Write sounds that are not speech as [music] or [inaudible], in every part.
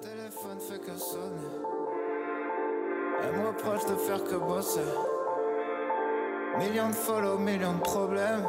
téléphone fait que de faire que bosser. Millions follow, millions de problèmes.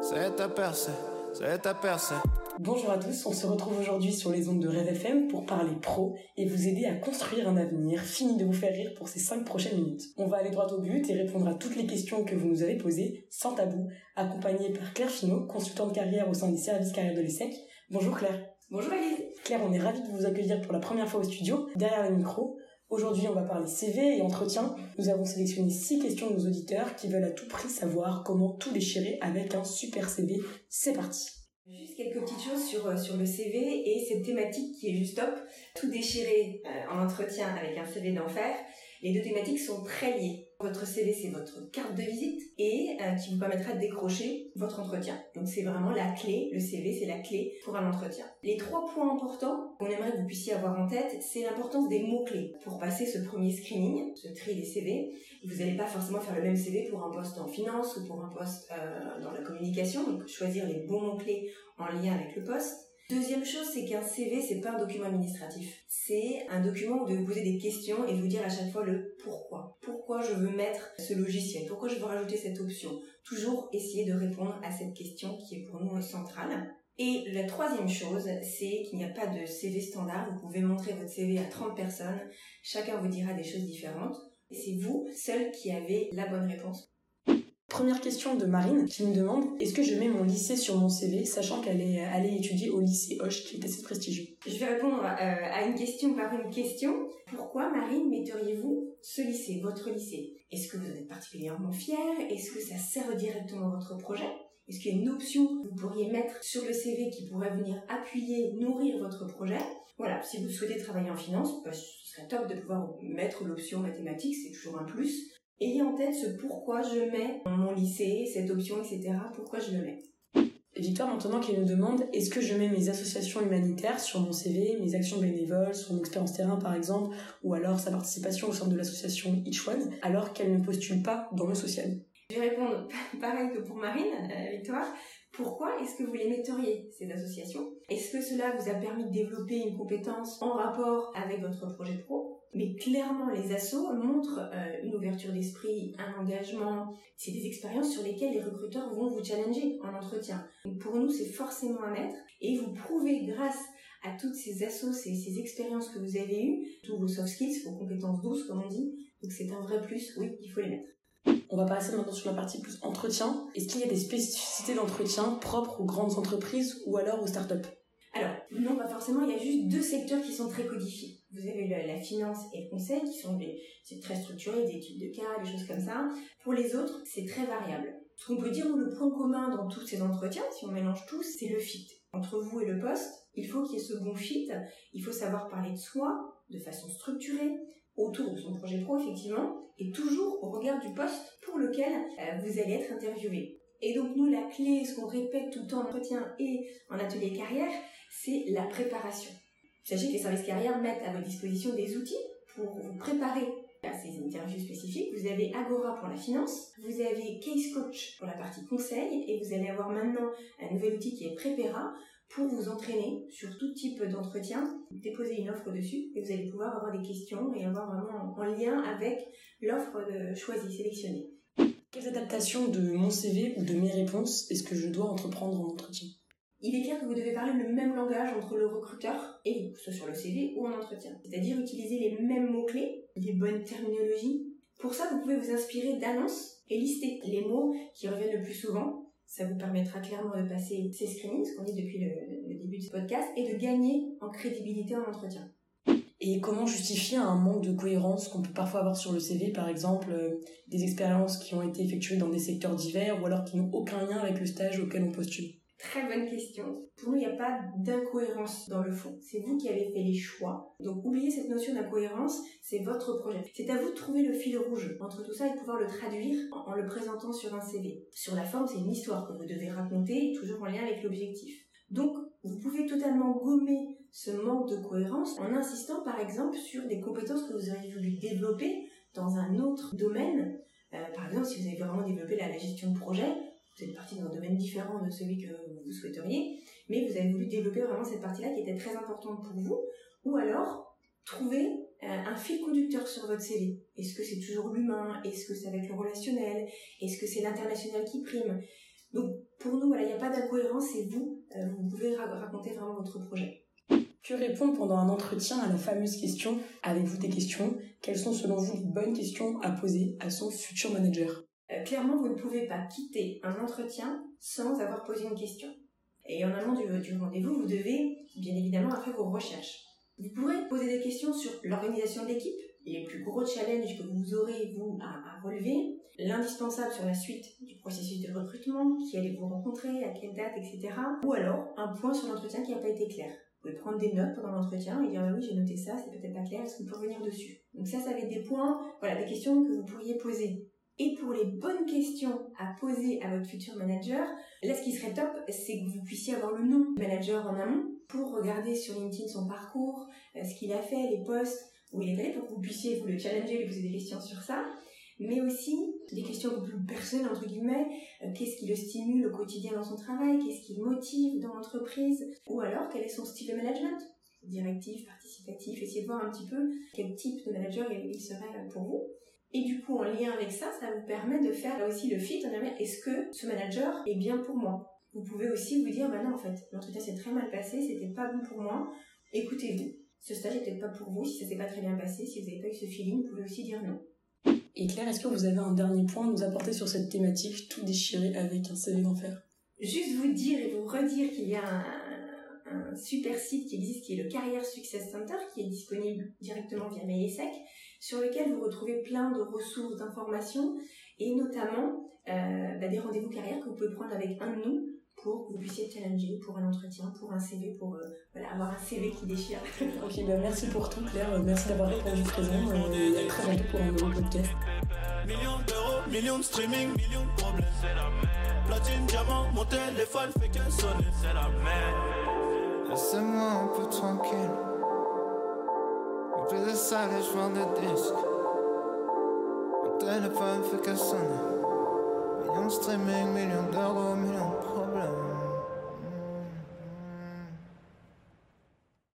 C'est ta percée, c'est ta percée. Bonjour à tous, on se retrouve aujourd'hui sur les ondes de Rêve FM pour parler pro et vous aider à construire un avenir. Fini de vous faire rire pour ces 5 prochaines minutes. On va aller droit au but et répondre à toutes les questions que vous nous avez posées, sans tabou, accompagnée par Claire Finot, consultante carrière au sein des services carrière de l'ESSEC. Bonjour Claire. Bonjour Elise. Claire, on est ravis de vous accueillir pour la première fois au studio, derrière le micro. Aujourd'hui, on va parler CV et entretien. Nous avons sélectionné 6 questions de nos auditeurs qui veulent à tout prix savoir comment tout déchirer avec un super CV. C'est parti. Juste quelques petites choses sur, euh, sur le CV et cette thématique qui est juste top. Tout déchirer euh, en entretien avec un CV d'enfer. Les deux thématiques sont très liées. Votre CV, c'est votre carte de visite et euh, qui vous permettra de décrocher votre entretien. Donc c'est vraiment la clé. Le CV, c'est la clé pour un entretien. Les trois points importants qu'on aimerait que vous puissiez avoir en tête, c'est l'importance des mots-clés. Pour passer ce premier screening, ce tri des CV, vous n'allez pas forcément faire le même CV pour un poste en finance ou pour un poste euh, dans la communication. Donc choisir les bons mots-clés en lien avec le poste. Deuxième chose, c'est qu'un CV, c'est pas un document administratif. C'est un document où vous poser des questions et vous dire à chaque fois le pourquoi. Pourquoi je veux mettre ce logiciel? Pourquoi je veux rajouter cette option? Toujours essayer de répondre à cette question qui est pour nous centrale. Et la troisième chose, c'est qu'il n'y a pas de CV standard. Vous pouvez montrer votre CV à 30 personnes. Chacun vous dira des choses différentes. Et c'est vous, seul, qui avez la bonne réponse. Première question de Marine qui me demande est-ce que je mets mon lycée sur mon CV sachant qu'elle est allée étudier au lycée Hoche qui est assez prestigieux? Je vais répondre euh, à une question par une question. Pourquoi Marine metteriez-vous ce lycée, votre lycée? Est-ce que vous êtes particulièrement fier Est-ce que ça sert directement votre projet? Est-ce qu'il y a une option que vous pourriez mettre sur le CV qui pourrait venir appuyer, nourrir votre projet? Voilà, si vous souhaitez travailler en finance, bah, ce serait top de pouvoir mettre l'option mathématiques, c'est toujours un plus. Ayez en tête ce pourquoi je mets mon lycée, cette option, etc. Pourquoi je le mets. Victoire, maintenant qui nous demande, est-ce que je mets mes associations humanitaires sur mon CV, mes actions bénévoles, son expérience terrain par exemple, ou alors sa participation au sein de l'association Each One, alors qu'elle ne postule pas dans le social? Je vais répondre [laughs] pareil que pour Marine, euh, Victoire. Pourquoi est-ce que vous les metteriez, ces associations? Est-ce que cela vous a permis de développer une compétence en rapport avec votre projet pro? Mais clairement, les assos montrent euh, une ouverture d'esprit, un engagement. C'est des expériences sur lesquelles les recruteurs vont vous challenger en entretien. Donc pour nous, c'est forcément à mettre. Et vous prouvez grâce à toutes ces assos, ces, ces expériences que vous avez eues, tous vos soft skills, vos compétences douces, comme on dit. Donc c'est un vrai plus, oui, il faut les mettre. On va passer maintenant sur la partie plus entretien. Est-ce qu'il y a des spécificités d'entretien propres aux grandes entreprises ou alors aux startups? Alors, non, pas forcément, il y a juste deux secteurs qui sont très codifiés. Vous avez la, finance et le conseil, qui sont des, très structuré, des études de cas, des choses comme ça. Pour les autres, c'est très variable. Ce qu'on peut dire, le point commun dans tous ces entretiens, si on mélange tous, c'est le fit. Entre vous et le poste, il faut qu'il y ait ce bon fit, il faut savoir parler de soi de façon structurée, autour de son projet pro, effectivement, et toujours au regard du poste pour lequel euh, vous allez être interviewé. Et donc nous, la clé, ce qu'on répète tout le temps en entretien et en atelier carrière, c'est la préparation. Sachez que les services carrières mettent à votre disposition des outils pour vous préparer à ces interviews spécifiques. Vous avez Agora pour la finance, vous avez Case Coach pour la partie conseil et vous allez avoir maintenant un nouvel outil qui est Prepera pour vous entraîner sur tout type d'entretien, déposer une offre dessus et vous allez pouvoir avoir des questions et avoir vraiment en lien avec l'offre choisie, sélectionnée. Quelles adaptations de mon CV ou de mes réponses est-ce que je dois entreprendre en entretien? Il est clair que vous devez parler le même langage entre le recruteur et soit sur le CV ou en entretien. C'est-à-dire utiliser les mêmes mots-clés, les bonnes terminologies. Pour ça, vous pouvez vous inspirer d'annonces et lister les mots qui reviennent le plus souvent. Ça vous permettra clairement de passer ces screenings, ce qu'on dit depuis le, le début de ce podcast, et de gagner en crédibilité en entretien. Et comment justifier un manque de cohérence qu'on peut parfois avoir sur le CV, par exemple euh, des expériences qui ont été effectuées dans des secteurs divers ou alors qui n'ont aucun lien avec le stage auquel on postule? Très bonne question. Pour nous, il n'y a pas d'incohérence dans le fond. C'est vous qui avez fait les choix. Donc, oubliez cette notion d'incohérence. C'est votre projet. C'est à vous de trouver le fil rouge entre tout ça et de pouvoir le traduire en, le présentant sur un CV. Sur la forme, c'est une histoire que vous devez raconter, toujours en lien avec l'objectif. Donc, vous pouvez totalement gommer ce manque de cohérence en insistant, par exemple, sur des compétences que vous auriez voulu développer dans un autre domaine. Euh, par exemple, si vous avez vraiment développé la gestion de projet, vous êtes parti dans un domaine différent de celui que vous souhaiteriez, mais vous avez voulu développer vraiment cette partie-là qui était très importante pour vous, ou alors trouver euh, un fil conducteur sur votre CV. Est-ce que c'est toujours l'humain? Est-ce que c'est avec le relationnel? Est-ce que c'est l'international qui prime? Donc pour nous, voilà, il n'y a pas d'incohérence, c'est vous, euh, vous pouvez raconter vraiment votre projet. Que répondre pendant un entretien à la fameuse question Avez-vous des questions? Quelles sont selon vous les bonnes questions à poser à son futur manager? Euh, Clairement, vous ne pouvez pas quitter un entretien sans avoir posé une question. Et en amont du, rendez-vous, vous devez bien évidemment faire vos recherches. Vous pourrez poser des questions sur l'organisation de l'équipe, les plus gros challenges que vous aurez, à, relever, l'indispensable sur la suite du processus de recrutement, qui allez-vous rencontrer, à quelle date, etc. Ou alors, un point sur l'entretien qui n'a pas été clair. Vous pouvez prendre des notes pendant l'entretien et dire ah oui j'ai noté ça, c'est peut-être pas clair, est-ce qu'on peut revenir dessus? Donc ça, ça va être des points, voilà, des questions que vous pourriez poser. Et pour les bonnes questions à poser à votre futur manager, là ce qui serait top, c'est que vous puissiez avoir le nom du manager en amont pour regarder sur LinkedIn son parcours, euh, ce qu'il a fait, les postes où il est allé, pour que vous puissiez vous le challenger, lui poser des questions sur ça. Mais aussi des questions un peu plus personnelles, entre guillemets, euh, qu'est-ce qui le stimule au quotidien dans son travail, qu'est-ce qui le motive dans l'entreprise, ou alors quel est son style de management, directif, participatif, essayez de voir un petit peu quel type de manager il serait pour vous. Et du coup, en lien avec ça, ça vous permet de faire aussi le fit, est-ce que ce manager est bien pour moi? Vous pouvez aussi vous dire, bah non, en fait, l'entretien s'est très mal passé, c'était pas bon pour moi, écoutez-vous. Ce stage n'est peut-être pas pour vous, si ça s'est pas très bien passé, si vous n'avez pas eu ce feeling, vous pouvez aussi dire non. Et Claire, est-ce que vous avez un dernier point à nous apporter sur cette thématique, tout déchirer avec un CV d'enfer Juste vous dire et vous redire qu'il y a un, super site qui existe, qui est le Carrière Success Center, qui est disponible directement via MailESEC, sur lequel vous retrouvez plein de ressources, d'informations, et notamment euh, bah, des rendez-vous carrière que vous pouvez prendre avec un de nous pour que vous puissiez challenger pour un entretien, pour un CV, pour euh, voilà, avoir un CV qui déchire. [laughs] ok, ben merci pour tout Claire, merci d'avoir répondu présent et à très bientôt pour un nouveau podcast. Millions d'euros, millions de streaming, millions de problèmes, c'est la merde. Platine, diamant, mon téléphone fait qu'un sonner, c'est la merde. Laissez-moi un peu tranquille. Après la salle, je vends des. Mon téléphone fait qu'à sonner. Millions de streaming, millions d'euros, millions de problèmes.